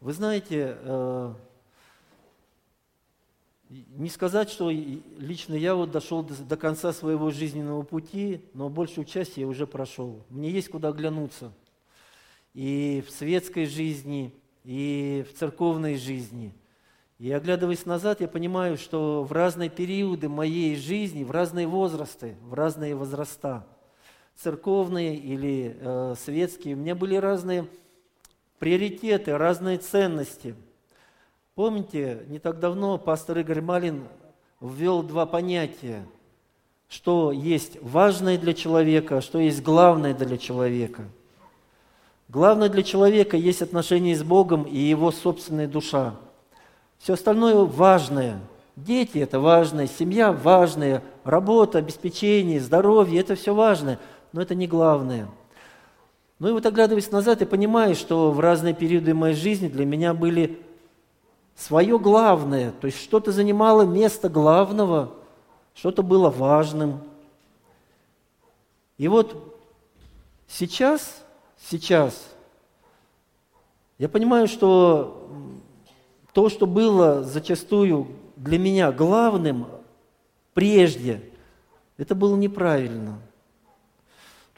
Вы знаете, э, не сказать, что лично я вот дошел до, конца своего жизненного пути, но большую часть я уже прошел. Мне есть куда оглянуться. И в светской жизни, и в церковной жизни. И оглядываясь назад, я понимаю, что в разные периоды моей жизни, в разные возрасты, в разные возраста, церковные или э, светские, у меня были разные приоритеты, разные ценности – Помните, не так давно пастор Игорь Малин ввел два понятия, что есть важное для человека, что есть главное для человека. Главное для человека есть отношение с Богом и его собственная душа. Все остальное важное. Дети – это важное, семья – важная, работа, обеспечение, здоровье – это все важное, но это не главное. Ну и вот оглядываясь назад, я понимаю, что в разные периоды моей жизни для меня были свое главное, то есть что-то занимало место главного, что-то было важным. И вот сейчас, сейчас я понимаю, что то, что было зачастую для меня главным прежде, это было неправильно.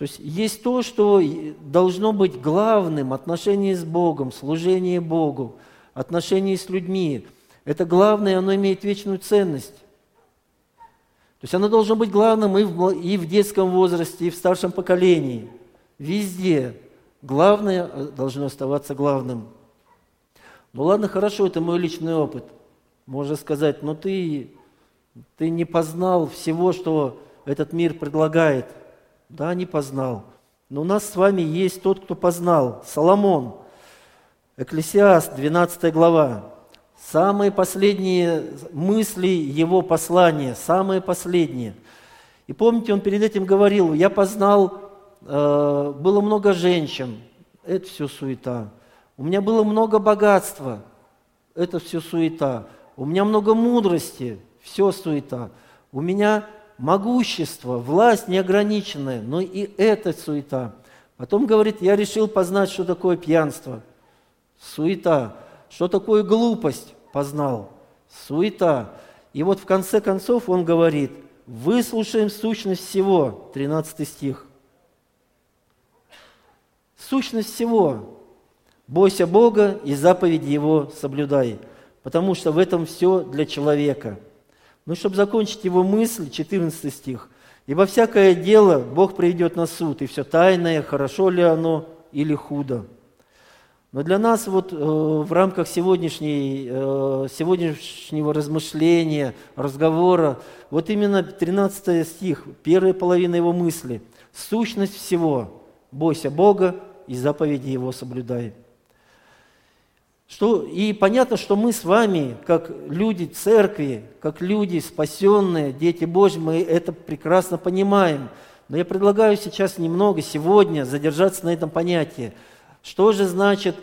То есть есть то, что должно быть главным, отношение с Богом, служение Богу – отношении с людьми. Это главное, оно имеет вечную ценность. То есть оно должно быть главным и в, и в детском возрасте, и в старшем поколении. Везде. Главное э, должно оставаться главным. Ну ладно, хорошо, это мой личный опыт. Можно сказать, но ты, ты не познал всего, что этот мир предлагает. Да, не познал. Но у нас с вами есть тот, кто познал. Соломон – Экклесиаст, 12 глава. Самые последние мысли его послания, самые последние. И помните, он перед этим говорил, я познал, э, было много женщин, это все суета. У меня было много богатства, это все суета. У меня много мудрости, все суета. У меня могущество, власть неограниченная, но и это суета. Потом говорит, я решил познать, что такое пьянство – суета. Что такое глупость? Познал. Суета. И вот в конце концов он говорит, выслушаем сущность всего, 13 стих. Сущность всего. Бойся Бога и заповеди Его соблюдай, потому что в этом все для человека. Ну, чтобы закончить его мысль, 14 стих. «Ибо всякое дело Бог приведет на суд, и все тайное, хорошо ли оно или худо». Но для нас вот э, в рамках сегодняшней, э, сегодняшнего размышления, разговора, вот именно 13 стих, первая половина его мысли, сущность всего, бойся Бога и заповеди Его соблюдай. Что, и понятно, что мы с вами, как люди церкви, как люди спасенные, дети Божьи, мы это прекрасно понимаем. Но я предлагаю сейчас немного сегодня задержаться на этом понятии – что же значит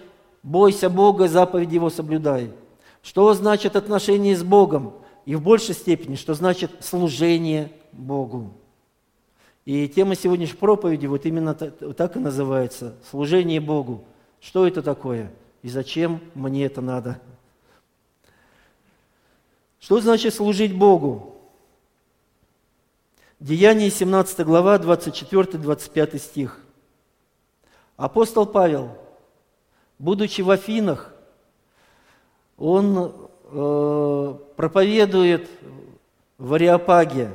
«бойся Бога, заповеди Его соблюдай»? Что значит отношение с Богом? И в большей степени, что значит служение Богу. И тема сегодняшней проповеди вот именно так и называется – служение Богу. Что это такое? И зачем мне это надо? Что значит служить Богу? Деяние 17 глава, 24-25 стих. Апостол Павел, будучи в Афинах, он э, проповедует в Ариапаге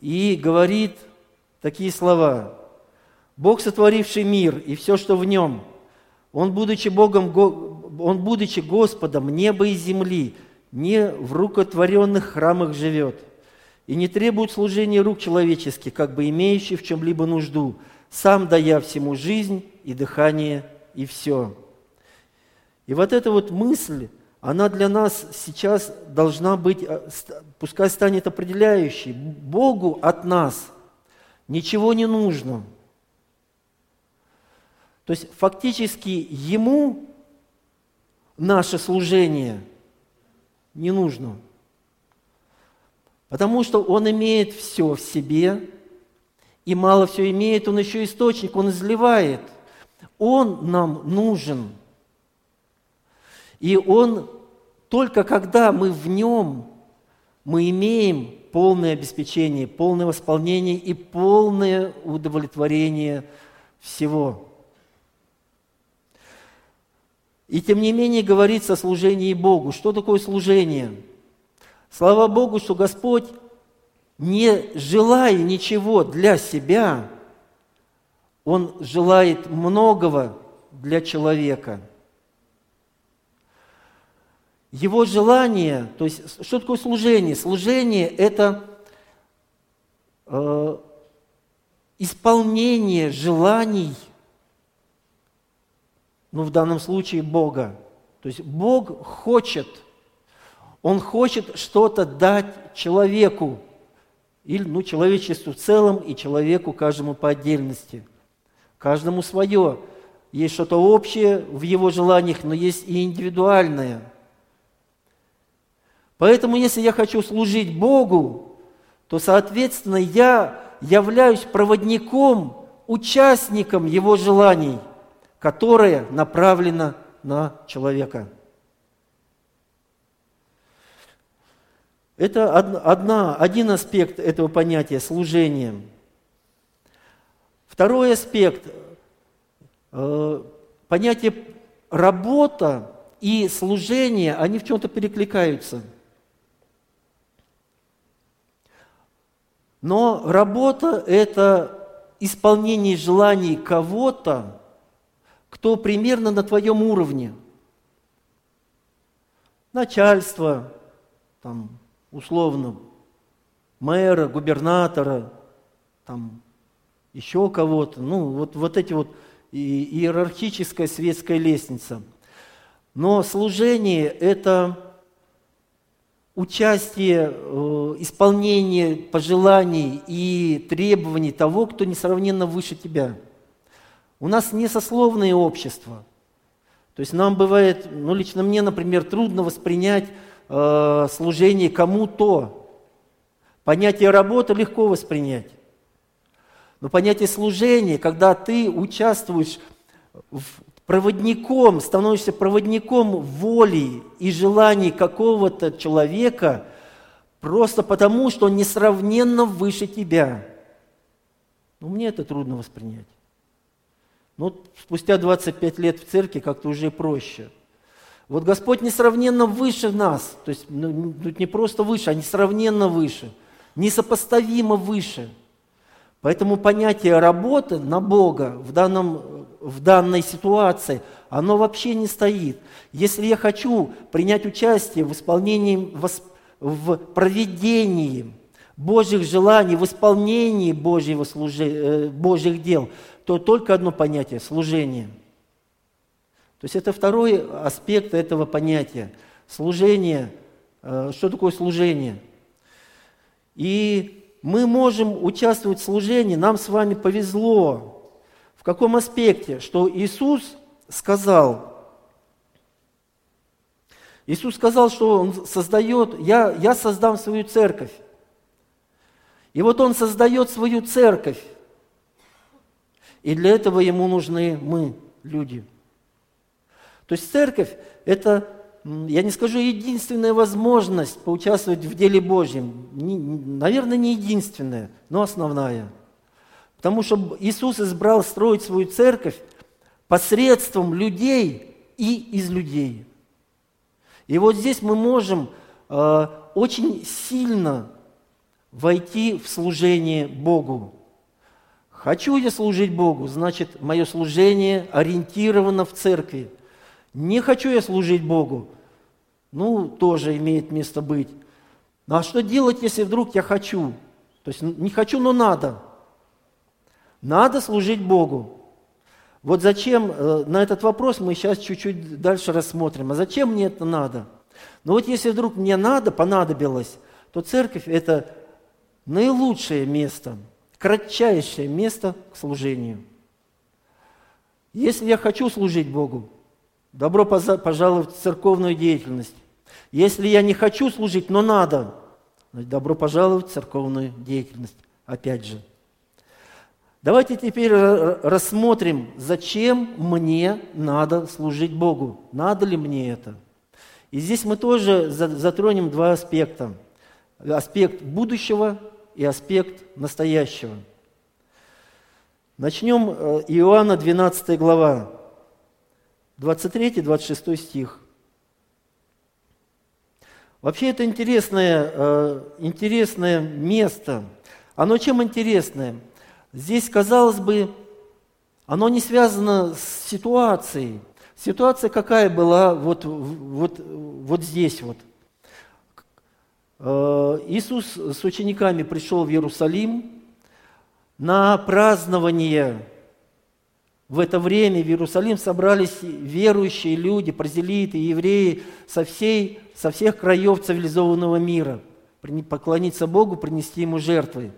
и говорит такие слова. «Бог, сотворивший мир и все, что в нем, Он, будучи Богом, Он, будучи Господом неба и земли, не в рукотворенных храмах живет и не требует служения рук человеческих, как бы имеющий в чем-либо нужду, сам дая всему жизнь и дыхание и все. И вот эта вот мысль, она для нас сейчас должна быть, э, пускай станет определяющей. Богу от нас ничего не нужно. То есть фактически Ему наше служение не нужно. Потому что Он имеет все в себе – и мало все имеет, он еще источник, он изливает. Он нам нужен. И Он, только когда мы в Нем, мы имеем полное обеспечение, полное восполнение и полное удовлетворение всего. И тем не менее говорится о служении Богу. Что такое служение? Слава Богу, что Господь, не желая ничего для себя, Он желает многого для человека. Его желание, то есть что такое служение? Служение – это э, исполнение желаний, ну в данном случае Бога. То есть Бог хочет, Он хочет что-то дать человеку, или ну, человечеству в целом и человеку каждому по отдельности. Каждому свое. Есть что-то общее в его желаниях, но есть и индивидуальное. Поэтому, если я хочу служить Богу, то, соответственно, я являюсь проводником, участником Его желаний, которое направлено на человека. Это одна, один аспект этого понятия – служение. Второй аспект Э, понятие работа и служение, они в чем-то перекликаются. Но работа – это исполнение желаний кого-то, кто примерно на твоем уровне. Начальство, там, условно, мэра, губернатора, там, еще кого-то. Ну, вот, вот эти вот иерархическая светская лестница. Но служение – это участие, э, исполнение пожеланий и требований того, кто несравненно выше тебя. У нас не сословное общество. То есть нам бывает, ну лично мне, например, трудно воспринять э, служение кому-то. Понятие работы легко воспринять. Но понятие служения, когда ты участвуешь в проводником, становишься проводником воли и желаний какого-то человека, просто потому, что он несравненно выше тебя. Ну, мне это трудно воспринять. Ну, спустя 25 лет в церкви как-то уже проще. Вот Господь несравненно выше нас, то есть ну, не просто выше, а несравненно выше, несопоставимо выше – Поэтому понятие работы на Бога в, данном, в данной ситуации, оно вообще не стоит. Если я хочу принять участие в исполнении, в проведении Божьих желаний, в исполнении Божьего служи, э, Божьих дел, то только одно понятие – служение. То есть это второй аспект этого понятия. Служение. Э, что такое служение? И мы можем участвовать в служении, нам с вами повезло. В каком аспекте? Что Иисус сказал, Иисус сказал, что Он создает, я, я создам свою церковь. И вот Он создает свою церковь. И для этого Ему нужны мы, люди. То есть церковь – это я не скажу единственная возможность поучаствовать в деле Божьем. Не, наверное, не единственная, но основная. Потому что Иисус избрал строить свою церковь посредством людей и из людей. И вот здесь мы можем э, очень сильно войти в служение Богу. Хочу я служить Богу, значит, мое служение ориентировано в церкви – не хочу я служить Богу. Ну, тоже имеет место быть. Ну, а что делать, если вдруг я хочу? То есть не хочу, но надо. Надо служить Богу. Вот зачем, э, на этот вопрос мы сейчас чуть-чуть дальше рассмотрим. А зачем мне это надо? Ну вот если вдруг мне надо, понадобилось, то церковь – это наилучшее место, кратчайшее место к служению. Если я хочу служить Богу, Добро пожаловать в церковную деятельность. Если я не хочу служить, но надо, добро пожаловать в церковную деятельность. Опять же. Давайте теперь рассмотрим, зачем мне надо служить Богу. Надо ли мне это? И здесь мы тоже затронем два аспекта. Аспект будущего и аспект настоящего. Начнем э, Иоанна 12 глава, 23-26 стих. Вообще это интересное, э, интересное место. Оно чем интересное? Здесь, казалось бы, оно не связано с ситуацией. Ситуация какая была вот, вот, вот здесь вот. Э, Иисус с учениками пришел в Иерусалим на празднование. В это время в Иерусалим собрались верующие люди, прозелиты, евреи со, всей, со всех краев цивилизованного мира. Поклониться Богу, принести Ему жертвы,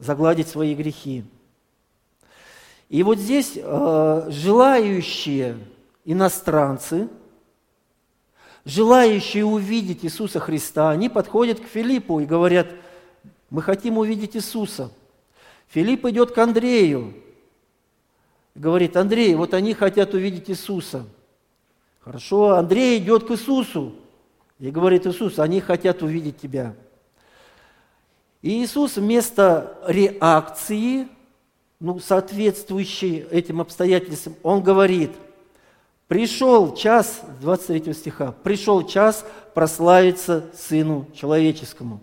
загладить свои грехи. И вот здесь э, желающие иностранцы, желающие увидеть Иисуса Христа, они подходят к Филиппу и говорят, мы хотим увидеть Иисуса. Филипп идет к Андрею, говорит, Андрей, вот они хотят увидеть Иисуса. Хорошо, Андрей идет к Иисусу и говорит, Иисус, они хотят увидеть тебя. И Иисус вместо реакции, ну, соответствующей этим обстоятельствам, Он говорит – Пришел час, 23 стиха, пришел час прославиться Сыну Человеческому.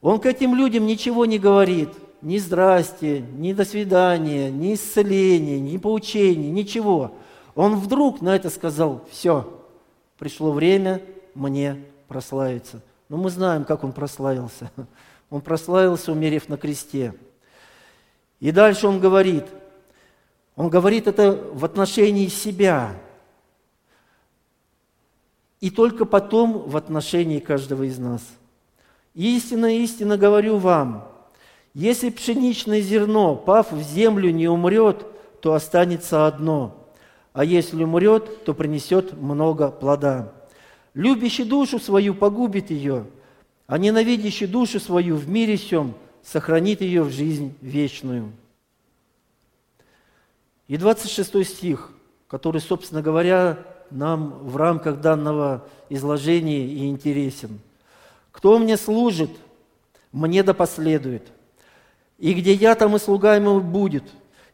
Он к этим людям ничего не говорит, ни здрасте, ни до свидания, ни исцеления, ни поучения, ничего. Он вдруг на это сказал, все, пришло время мне прославиться. Но мы знаем, как он прославился. Он прославился, умерев на кресте. И дальше он говорит, он говорит это в отношении себя – и только потом в отношении каждого из нас. Истинно, истинно говорю вам, если пшеничное зерно, пав в землю, не умрет, то останется одно, а если умрет, то принесет много плода. Любящий душу свою погубит ее, а ненавидящий душу свою в мире всем сохранит ее в жизнь вечную. И 26 стих, который, собственно говоря, нам в рамках данного изложения и интересен. Кто мне служит, мне да последует. И где я, там и слуга ему будет.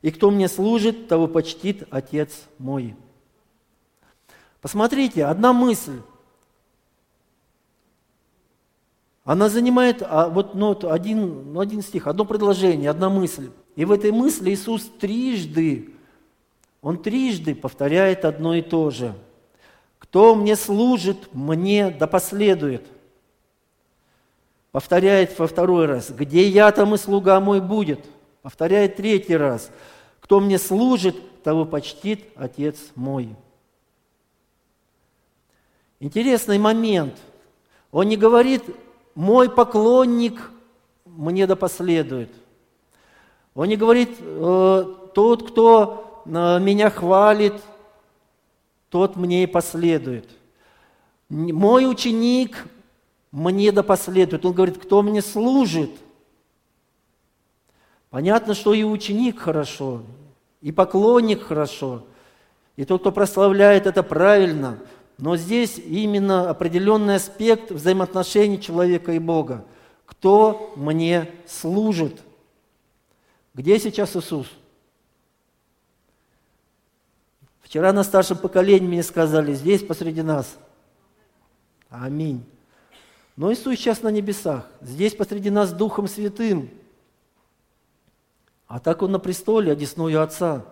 И кто мне служит, того почтит Отец мой. Посмотрите, одна мысль. Она занимает а, вот, ну, один, ну, один стих, одно предложение, одна мысль. И в этой мысли Иисус трижды он трижды повторяет одно и то же. «Кто мне служит, мне да последует». Повторяет во второй раз. «Где я, там и слуга мой будет». Повторяет третий раз. «Кто мне служит, того почтит Отец мой». Интересный момент. Он не говорит «мой поклонник мне да последует». Он не говорит «Э, «тот, кто меня хвалит, тот мне и последует. Мой ученик мне да последует. Он говорит, кто мне служит. Понятно, что и ученик хорошо, и поклонник хорошо, и тот, кто прославляет, это правильно. Но здесь именно определенный аспект взаимоотношений человека и Бога. Кто мне служит? Где сейчас Иисус? Вчера на старшем поколении мне сказали, здесь посреди нас. Аминь. Но Иисус сейчас на небесах, здесь посреди нас Духом Святым. А так Он на престоле, одесную Отца.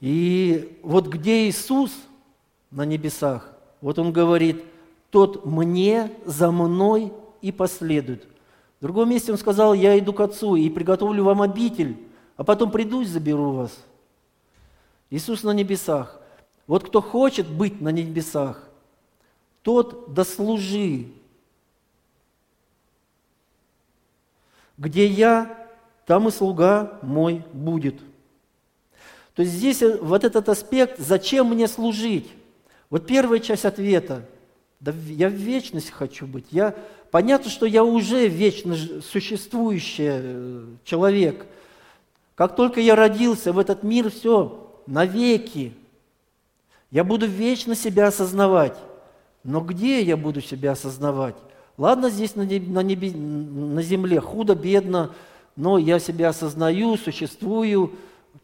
И вот где Иисус на небесах, вот Он говорит, тот мне, за мной и последует. В другом месте он сказал, я иду к Отцу и приготовлю вам обитель, а потом приду и заберу вас. Иисус на небесах. Вот кто хочет быть на небесах, тот дослужи. Где я, там и слуга мой будет. То есть здесь вот этот аспект, зачем мне служить? Вот первая часть ответа. Да я в вечность хочу быть. Я Понятно, что я уже вечно существующий э, человек. Как только я родился в этот мир, все, навеки. Я буду вечно себя осознавать. Но где я буду себя осознавать? Ладно, здесь на, на, небе, на земле худо-бедно, но я себя осознаю, существую,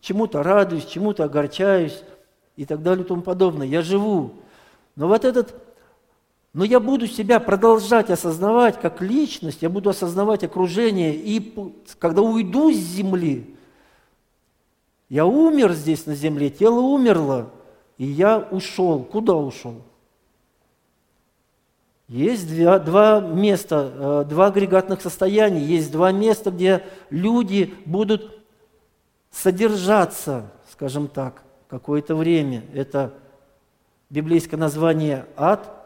чему-то радуюсь, чему-то огорчаюсь и так далее и тому подобное. Я живу. Но вот этот, но я буду себя продолжать осознавать как личность, я буду осознавать окружение, и когда уйду с земли, я умер здесь на земле, тело умерло, и я ушел. Куда ушел? Есть два, два места, э, два агрегатных состояния, есть два места, где люди будут содержаться, скажем так, какое-то время. Это библейское название ад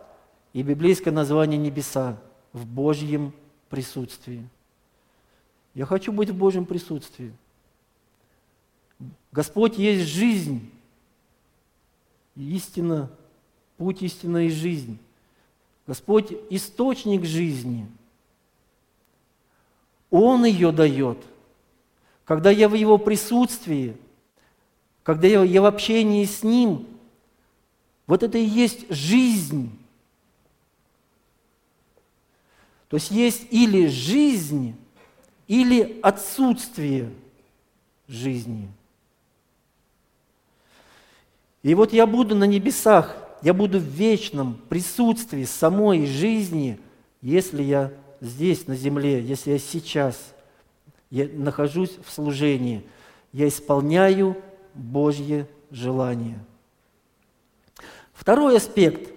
и библейское название небеса в Божьем присутствии. Я хочу быть в Божьем присутствии. Господь есть жизнь, истина, путь истина и жизнь. Господь – источник жизни. Он ее дает. Когда я в Его присутствии, когда я, я в общении с Ним, вот это и есть жизнь. То есть есть или жизнь, или отсутствие жизни. И вот я буду на небесах – я буду в вечном присутствии самой жизни, если я здесь, на земле, если я сейчас я нахожусь в служении, я исполняю Божье желание. Второй аспект.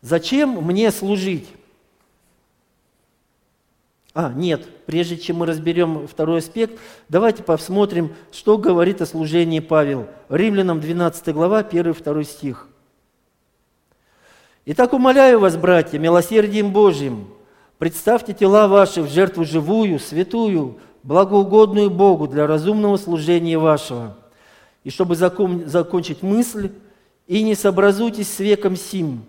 Зачем мне служить? А, нет, прежде чем мы разберем второй аспект, давайте посмотрим, что говорит о служении Павел. Римлянам 12 глава, 1-2 стих. Итак, умоляю вас, братья, милосердием Божьим, представьте тела ваши в жертву живую, святую, благоугодную Богу для разумного служения вашего. И чтобы закон, закончить мысль, и не сообразуйтесь с веком сим,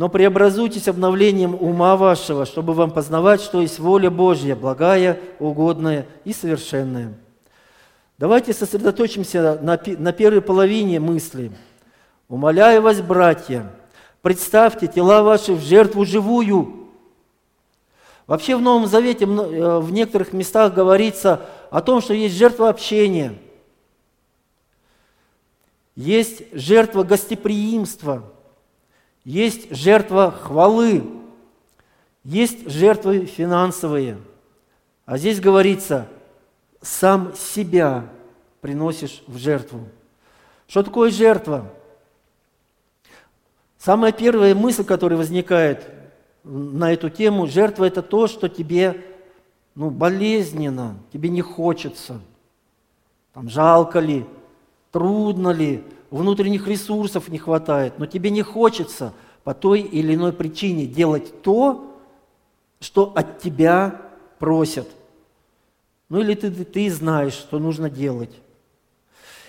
но преобразуйтесь обновлением ума вашего, чтобы вам познавать, что есть воля Божья, благая, угодная и совершенная. Давайте сосредоточимся на, на первой половине мысли. Умоляю вас, братья, Представьте тела ваши в жертву живую. Вообще в Новом Завете э, в некоторых местах говорится о том, что есть жертва общения, есть жертва гостеприимства, есть жертва хвалы, есть жертвы финансовые. А здесь говорится, сам себя приносишь в жертву. Что такое жертва? Самая первая мысль, которая возникает на эту тему, жертва – это то, что тебе ну, болезненно, тебе не хочется. Там, жалко ли, трудно ли, внутренних ресурсов не хватает, но тебе не хочется по той или иной причине делать то, что от тебя просят. Ну или ты, ты знаешь, что нужно делать.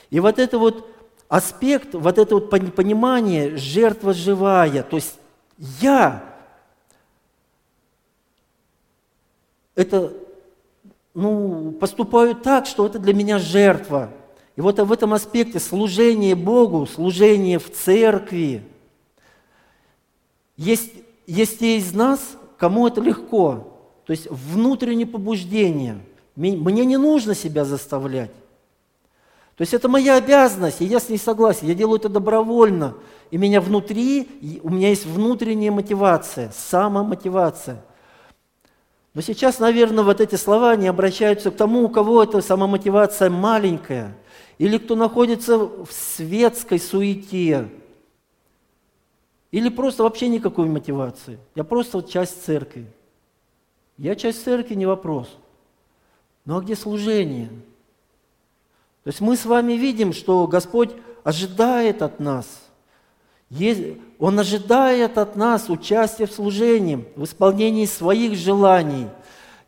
И вот это вот аспект, вот это вот понимание, жертва живая, то есть я, это, ну, поступаю так, что это для меня жертва. И вот в этом аспекте служение Богу, служение в церкви, есть, есть те из нас, кому это легко, то есть внутреннее побуждение. Мне не нужно себя заставлять. То есть это моя обязанность, и я с ней согласен. Я делаю это добровольно. И меня внутри, у меня есть внутренняя мотивация, самомотивация. Но сейчас, наверное, вот эти слова не обращаются к тому, у кого эта самомотивация маленькая, или кто находится в светской суете, или просто вообще никакой мотивации. Я просто часть церкви. Я часть церкви, не вопрос. Ну а где служение? То есть мы с вами видим, что Господь ожидает от нас. Он ожидает от нас участия в служении, в исполнении своих желаний.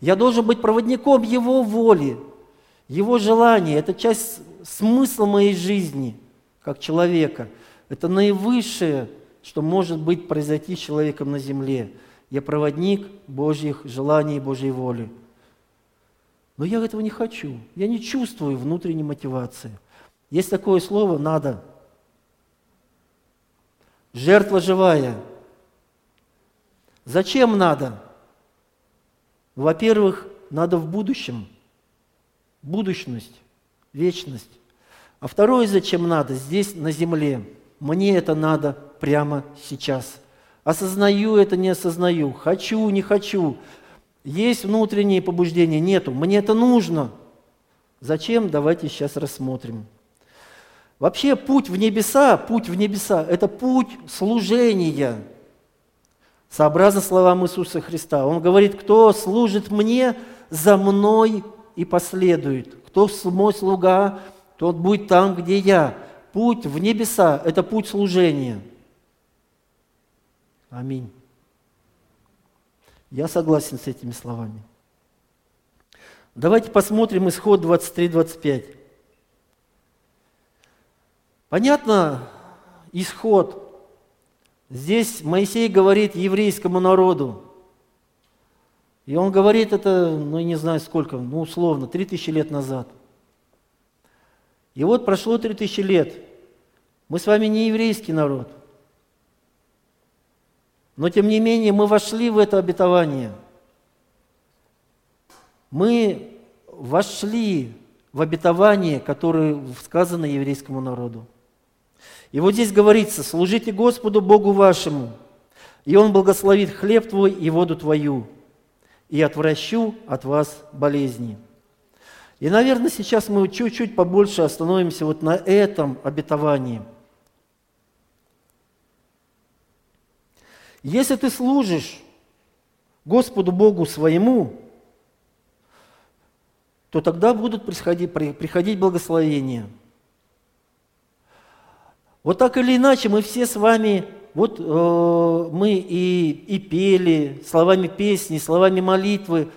Я должен быть проводником Его воли, Его желаний. Это часть смысла моей жизни, как человека. Это наивысшее, что может быть произойти с человеком на земле. Я проводник Божьих желаний и Божьей воли. Но я этого не хочу. Я не чувствую внутренней мотивации. Есть такое слово «надо». Жертва живая. Зачем надо? Во-первых, надо в будущем. Будущность, вечность. А второе, зачем надо? Здесь, на земле. Мне это надо прямо сейчас. Осознаю это, не осознаю. Хочу, не хочу. Есть внутренние побуждения? Нету. Мне это нужно. Зачем? Давайте сейчас рассмотрим. Вообще путь в небеса, путь в небеса – это путь служения, сообразно словам Иисуса Христа. Он говорит, кто служит мне, за мной и последует. Кто мой слуга, тот будет там, где я. Путь в небеса – это путь служения. Аминь. Я согласен с этими словами. Давайте посмотрим исход 23-25. Понятно, исход. Здесь Моисей говорит еврейскому народу. И он говорит это, ну не знаю сколько, ну условно, 3000 лет назад. И вот прошло 3000 лет. Мы с вами не еврейский народ. Но тем не менее мы вошли в это обетование. Мы вошли в обетование, которое сказано еврейскому народу. И вот здесь говорится, служите Господу Богу вашему, и Он благословит хлеб твой и воду твою, и отвращу от вас болезни. И, наверное, сейчас мы чуть-чуть побольше остановимся вот на этом обетовании. Если ты служишь Господу Богу своему, то тогда будут приходить, приходить благословения – вот так или иначе мы все с вами, вот э, мы и, и пели словами песни, словами молитвы,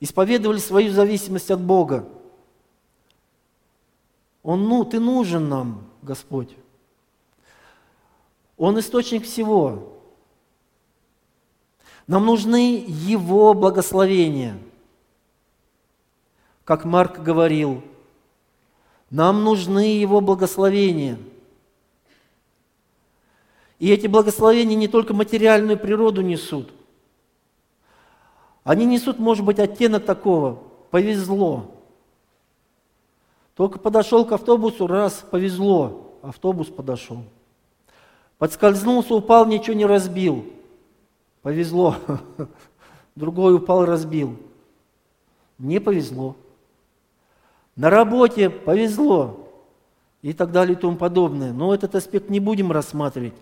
исповедовали свою зависимость от Бога. Он, ну, ты нужен нам, Господь. Он источник всего. Нам нужны Его благословения. Как Марк говорил, нам нужны Его благословения – и эти благословения не только материальную природу несут. Они несут, может быть, оттенок такого «повезло». Только подошел к автобусу, раз, повезло, автобус подошел. Подскользнулся, упал, ничего не разбил. Повезло. Другой упал, разбил. Не повезло. На работе повезло. И так далее и тому подобное. Но этот аспект не будем рассматривать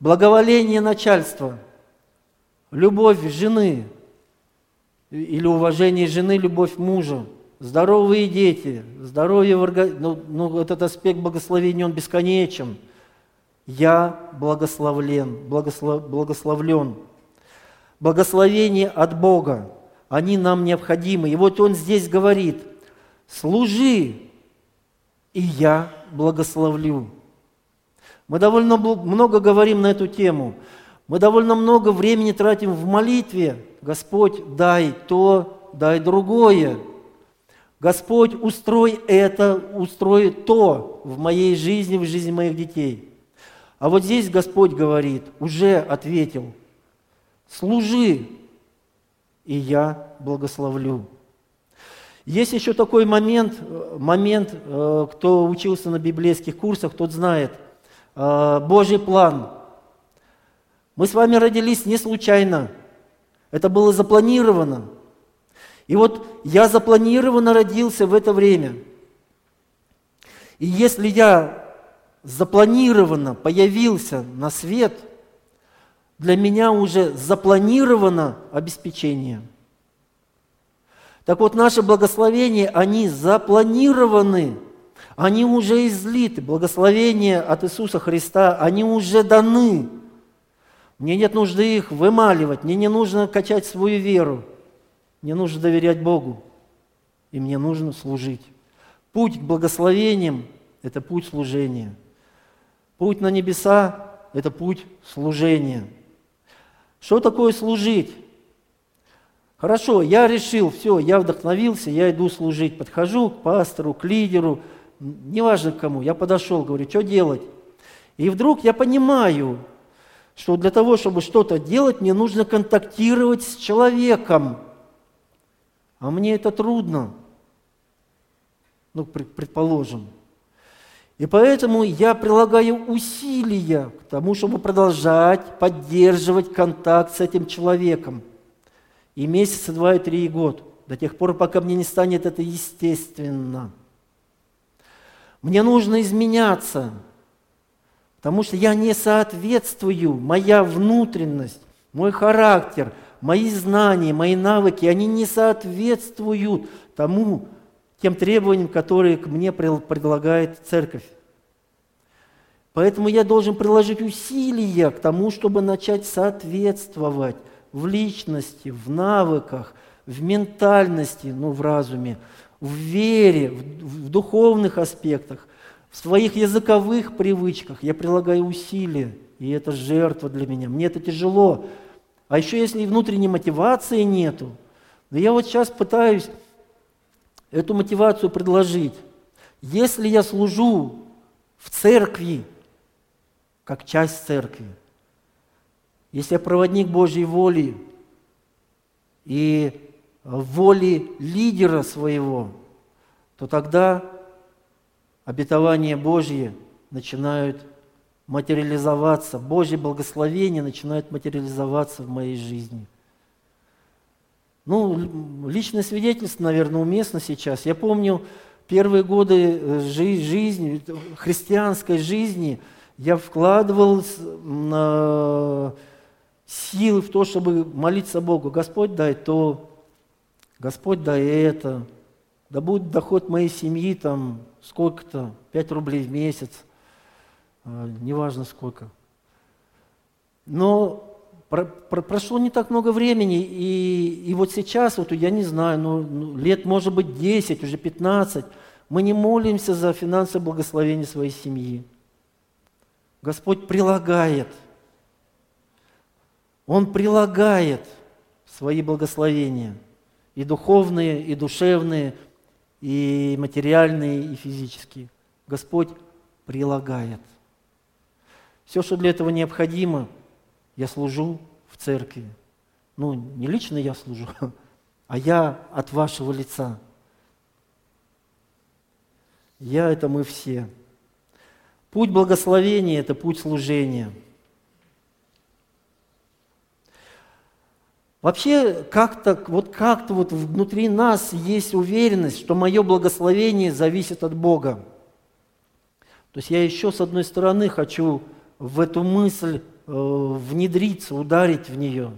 благоволение начальства, любовь жены или уважение жены, любовь мужа, здоровые дети, здоровье в организме, ну, ну, этот аспект благословения, он бесконечен. Я благословлен, благослов, благословлен. Благословение от Бога, они нам необходимы. И вот он здесь говорит, служи, и я благословлю. Мы довольно много говорим на эту тему. Мы довольно много времени тратим в молитве. Господь, дай то, дай другое. Господь, устрой это, устрой то в моей жизни, в жизни моих детей. А вот здесь Господь говорит, уже ответил, служи, и я благословлю. Есть еще такой момент, момент, э, кто учился на библейских курсах, тот знает – Э, Божий план. Мы с вами родились не случайно. Это было запланировано. И вот я запланированно родился в это время. И если я запланированно появился на свет, для меня уже запланировано обеспечение. Так вот, наши благословения, они запланированы они уже излиты, благословения от Иисуса Христа, они уже даны. Мне нет нужды их вымаливать, мне не нужно качать свою веру, мне нужно доверять Богу, и мне нужно служить. Путь к благословениям – это путь служения. Путь на небеса – это путь служения. Что такое служить? Хорошо, я решил, все, я вдохновился, я иду служить. Подхожу к пастору, к лидеру – неважно к кому, я подошел, говорю, что делать? И вдруг я понимаю, что для того, чтобы что-то делать, мне нужно контактировать с человеком. А мне это трудно. Ну, предположим. И поэтому я прилагаю усилия к тому, чтобы продолжать поддерживать контакт с этим человеком. И месяца два, и три, и год. До тех пор, пока мне не станет это естественно. Мне нужно изменяться, потому что я не соответствую, моя внутренность, мой характер, мои знания, мои навыки, они не соответствуют тому, тем требованиям, которые мне предлагает церковь. Поэтому я должен приложить усилия к тому, чтобы начать соответствовать в личности, в навыках, в ментальности, ну, в разуме, в вере, в, в духовных аспектах, в своих языковых привычках. Я прилагаю усилия, и это жертва для меня. Мне это тяжело. А еще если внутренней мотивации нету, да я вот сейчас пытаюсь эту мотивацию предложить. Если я служу в церкви, как часть церкви, если я проводник Божьей воли и воли лидера своего, то тогда обетования Божьи начинают материализоваться, Божье благословение начинает материализоваться в моей жизни – ну, личное свидетельство, наверное, уместно сейчас. Я помню первые годы э, жизни, христианской жизни, я вкладывал силы в то, чтобы молиться Богу. Господь дай то, Господь дай это, да будет доход моей семьи там сколько-то, 5 рублей в месяц, э, неважно сколько. Но про, про, прошло не так много времени, и, и вот сейчас, вот я не знаю, ну, ну, лет может быть 10, уже 15, мы не молимся за финансовое благословение своей семьи. Господь прилагает. Он прилагает свои благословения, и духовные, и душевные, и материальные, и физические. Господь прилагает. Все, что для этого необходимо – я служу в церкви. Ну, не лично я служу, а я от вашего лица. Я – это мы все. Путь благословения – это путь служения. Вообще, как-то вот, как вот внутри нас есть уверенность, что мое благословение зависит от Бога. То есть я еще с одной стороны хочу в эту мысль Э, внедриться, ударить в нее.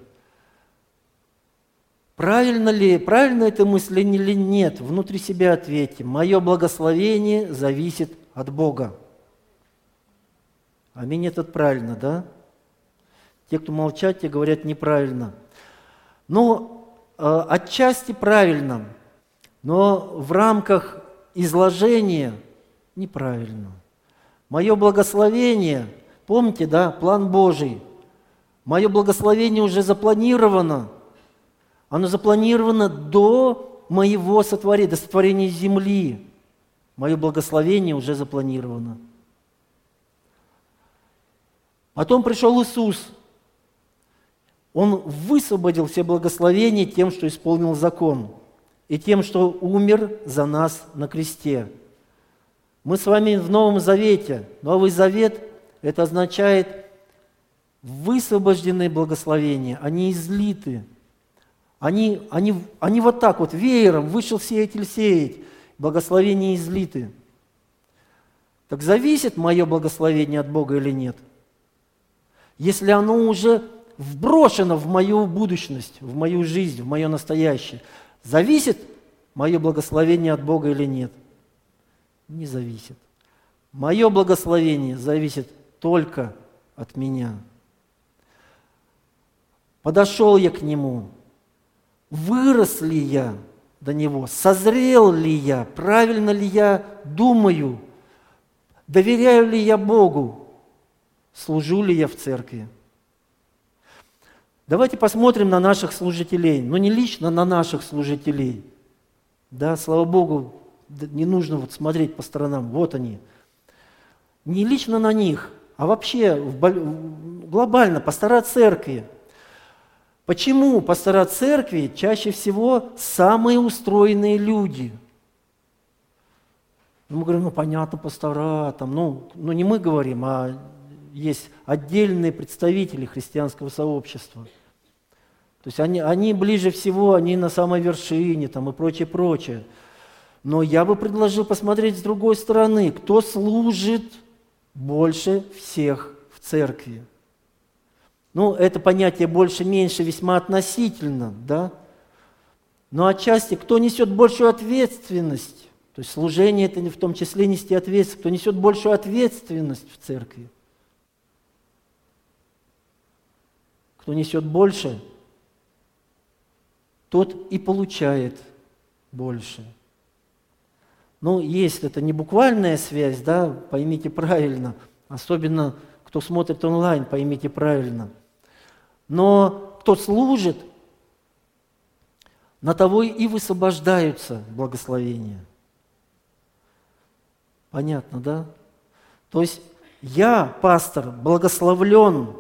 Правильно ли, правильно эта мысль или нет? Внутри себя ответьте. Мое благословение зависит от Бога. Аминь, это правильно, да? Те, кто молчат, те говорят неправильно. Но э, отчасти правильно, но в рамках изложения неправильно. Мое благословение – Помните, да, план Божий. Мое благословение уже запланировано. Оно запланировано до моего сотворения, до сотворения земли. Мое благословение уже запланировано. Потом пришел Иисус. Он высвободил все благословения тем, что исполнил закон, и тем, что умер за нас на кресте. Мы с вами в Новом Завете. Новый Завет это означает высвобожденные благословения, они излиты. Они, они, они вот так вот, веером, вышел сеятель сеять, благословения излиты. Так зависит мое благословение от Бога или нет? Если оно уже вброшено в мою будущность, в мою жизнь, в мое настоящее, зависит мое благословение от Бога или нет? Не зависит. Мое благословение зависит только от меня. Подошел я к нему, вырос ли я до него, созрел ли я, правильно ли я думаю, доверяю ли я Богу, служу ли я в церкви. Давайте посмотрим на наших служителей, но не лично на наших служителей. Да, слава Богу, не нужно вот смотреть по сторонам, вот они. Не лично на них, а вообще глобально пастора церкви. Почему пастора церкви чаще всего самые устроенные люди? Ну, мы говорим, ну понятно, пастора, там, ну, ну не мы говорим, а есть отдельные представители христианского сообщества. То есть они, они ближе всего, они на самой вершине там, и прочее, прочее. Но я бы предложил посмотреть с другой стороны, кто служит больше всех в церкви. Ну, это понятие больше-меньше весьма относительно, да? Но отчасти, кто несет большую ответственность, то есть служение это в том числе нести ответственность, кто несет большую ответственность в церкви, кто несет больше, тот и получает больше. Ну, есть это не буквальная связь, да, поймите правильно, особенно кто смотрит онлайн, поймите правильно. Но кто служит, на того и высвобождаются благословения. Понятно, да? То есть я, пастор, благословлен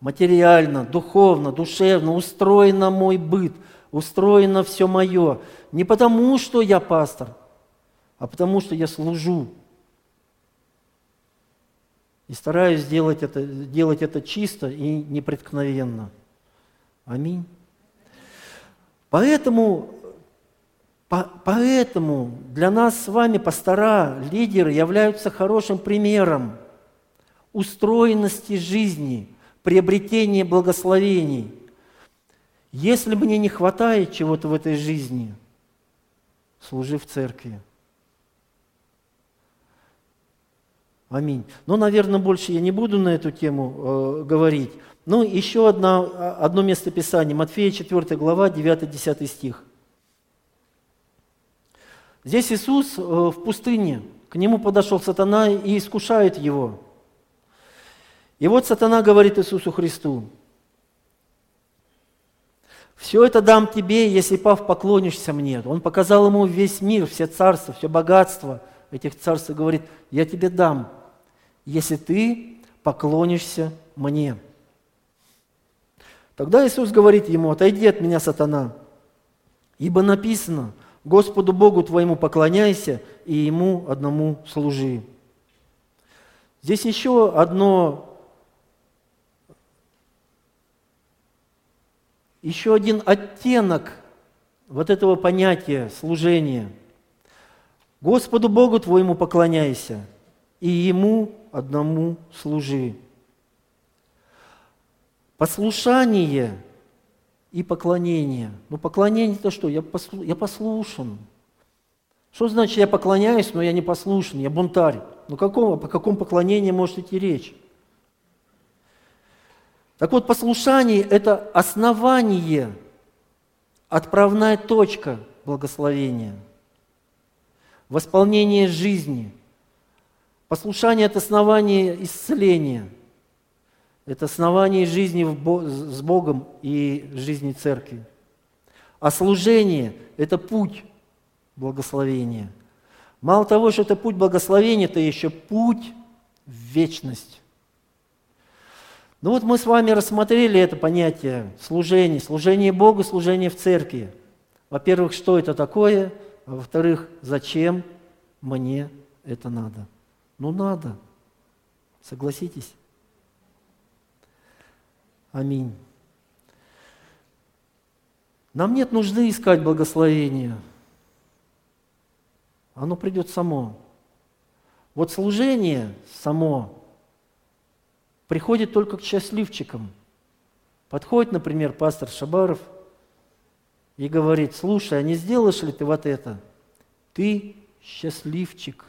материально, духовно, душевно, устроено мой быт, устроено все мое. Не потому, что я пастор, а потому, что я служу. И стараюсь делать это, делать это чисто и непреткновенно. Аминь. Поэтому, по, поэтому для нас с вами пастора, лидеры являются хорошим примером устроенности жизни, приобретения благословений. Если мне не хватает чего-то в этой жизни, служи в церкви. Аминь. Но, наверное, больше я не буду на эту тему э, говорить. Ну, еще одно, одно место Писания, Матфея 4 глава, 9-10 стих. Здесь Иисус э, в пустыне, к нему подошел сатана и искушает его. И вот сатана говорит Иисусу Христу, «Все это дам тебе, если, пав, поклонишься мне». Он показал ему весь мир, все царства, все богатство этих царств, и говорит, «Я тебе дам, если ты поклонишься мне. Тогда Иисус говорит ему, отойди от меня, сатана, ибо написано, Господу Богу твоему поклоняйся и Ему одному служи. Здесь еще одно, еще один оттенок вот этого понятия служения. Господу Богу твоему поклоняйся и Ему одному служи. Послушание и поклонение. Ну, поклонение это что? Я, послу, я послушан. Что значит я поклоняюсь, но я не послушан, я бунтарь? Ну, какого, по какому поклонению может идти речь? Так вот, послушание – это основание, отправная точка благословения, восполнение жизни – Послушание – это основание исцеления. Это основание жизни с Богом и жизни церкви. А служение – это путь благословения. Мало того, что это путь благословения, это еще путь в вечность. Ну вот мы с вами рассмотрели это понятие служения, служение Богу, служение в церкви. Во-первых, что это такое, а во-вторых, зачем мне это надо. Ну надо. Согласитесь? Аминь. Нам нет нужды искать благословения. Оно придет само. Вот служение само приходит только к счастливчикам. Подходит, например, пастор Шабаров и говорит, слушай, а не сделаешь ли ты вот это? Ты счастливчик.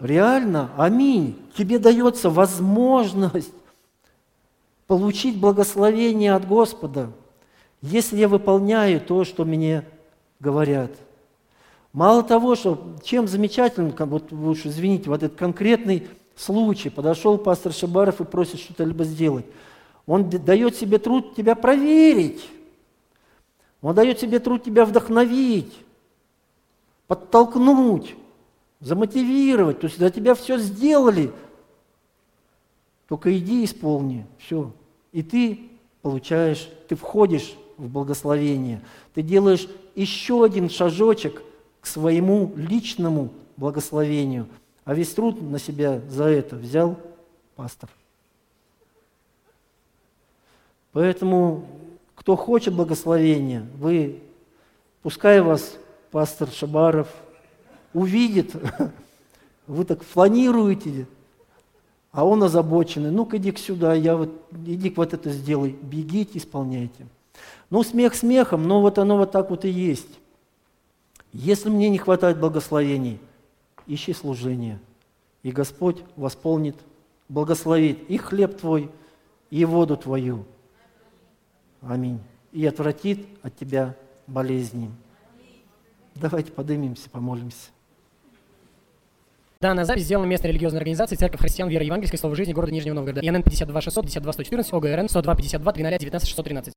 Реально, аминь. Тебе дается возможность получить благословение от Господа, если я выполняю то, что мне говорят. Мало того, что чем замечательно, вот вы уж извините, вот этот конкретный случай, подошел пастор Шабаров и просит что-то либо сделать. Он дает себе труд тебя проверить. Он дает себе труд тебя вдохновить, подтолкнуть, замотивировать. То есть за тебя все сделали. Только иди исполни, все. И ты получаешь, ты входишь в благословение. Ты делаешь еще один шажочек своему личному благословению. А весь труд на себя за это взял пастор. Поэтому, кто хочет благословения, вы, пускай вас пастор Шабаров увидит, вы так фланируете, а он озабоченный. Ну-ка иди сюда, я вот, иди вот это сделай, бегите, исполняйте. Ну, смех смехом, но вот оно вот так вот и есть. Если мне не хватает благословений, ищи служение, и Господь восполнит, благословит и хлеб твой, и воду твою. Аминь. И отвратит от тебя болезни. Давайте поднимемся, помолимся. Данная запись сделана местной религиозной организацией Церковь Христиан Веры Евангельской Слова Жизни города Нижнего Новгорода. ИНН 52 600 52 114 ОГРН 102 52 13 19 613.